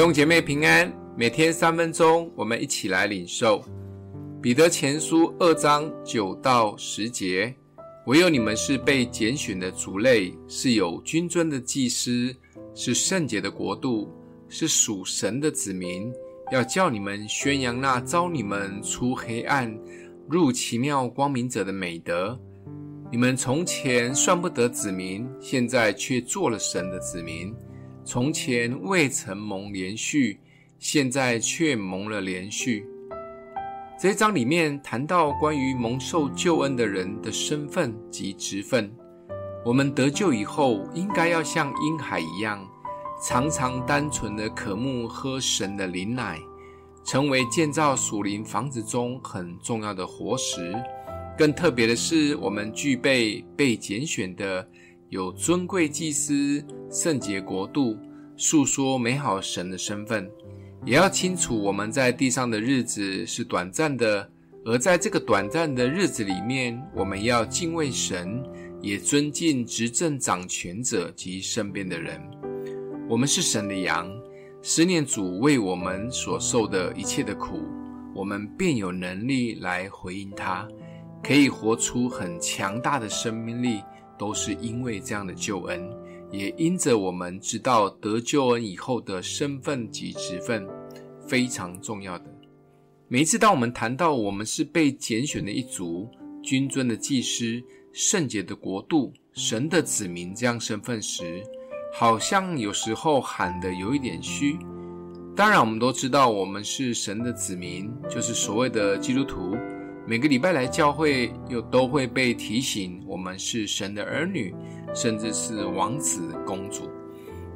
弟兄姐妹平安，每天三分钟，我们一起来领受彼得前书二章九到十节。唯有你们是被拣选的族类，是有君尊的祭司，是圣洁的国度，是属神的子民。要叫你们宣扬那召你们出黑暗入奇妙光明者的美德。你们从前算不得子民，现在却做了神的子民。从前未曾蒙连续，现在却蒙了连续。这一章里面谈到关于蒙受救恩的人的身份及职分。我们得救以后，应该要像婴孩一样，常常单纯的渴慕喝神的灵奶，成为建造属灵房子中很重要的活石。更特别的是，我们具备被拣选的。有尊贵祭司、圣洁国度、述说美好神的身份，也要清楚我们在地上的日子是短暂的，而在这个短暂的日子里面，我们要敬畏神，也尊敬执政掌权者及身边的人。我们是神的羊，思念主为我们所受的一切的苦，我们便有能力来回应他，可以活出很强大的生命力。都是因为这样的救恩，也因着我们知道得救恩以后的身份及职分，非常重要的。每一次当我们谈到我们是被拣选的一族、君尊的祭司、圣洁的国度、神的子民这样身份时，好像有时候喊得有一点虚。当然，我们都知道我们是神的子民，就是所谓的基督徒。每个礼拜来教会，又都会被提醒，我们是神的儿女，甚至是王子公主。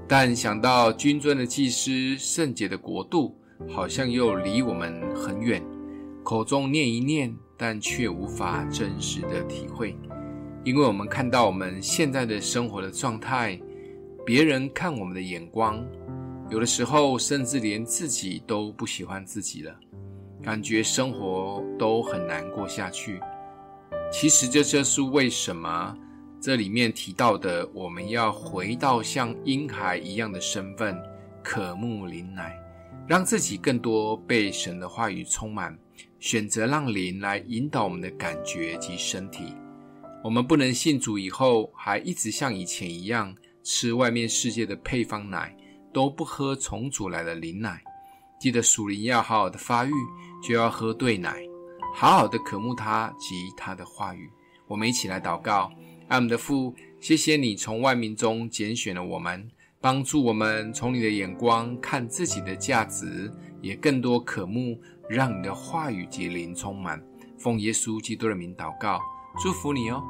但想到君尊的祭司、圣洁的国度，好像又离我们很远。口中念一念，但却无法真实的体会，因为我们看到我们现在的生活的状态，别人看我们的眼光，有的时候甚至连自己都不喜欢自己了。感觉生活都很难过下去。其实这就是为什么这里面提到的，我们要回到像婴孩一样的身份，渴慕灵奶，让自己更多被神的话语充满，选择让灵来引导我们的感觉及身体。我们不能信主以后还一直像以前一样吃外面世界的配方奶，都不喝从主来的灵奶。记得属灵要好好的发育，就要喝对奶，好好的渴慕他及他的话语。我们一起来祷告：爱我们的父，谢谢你从万民中拣选了我们，帮助我们从你的眼光看自己的价值，也更多渴慕，让你的话语及灵充满。奉耶稣基督的名祷告，祝福你哦。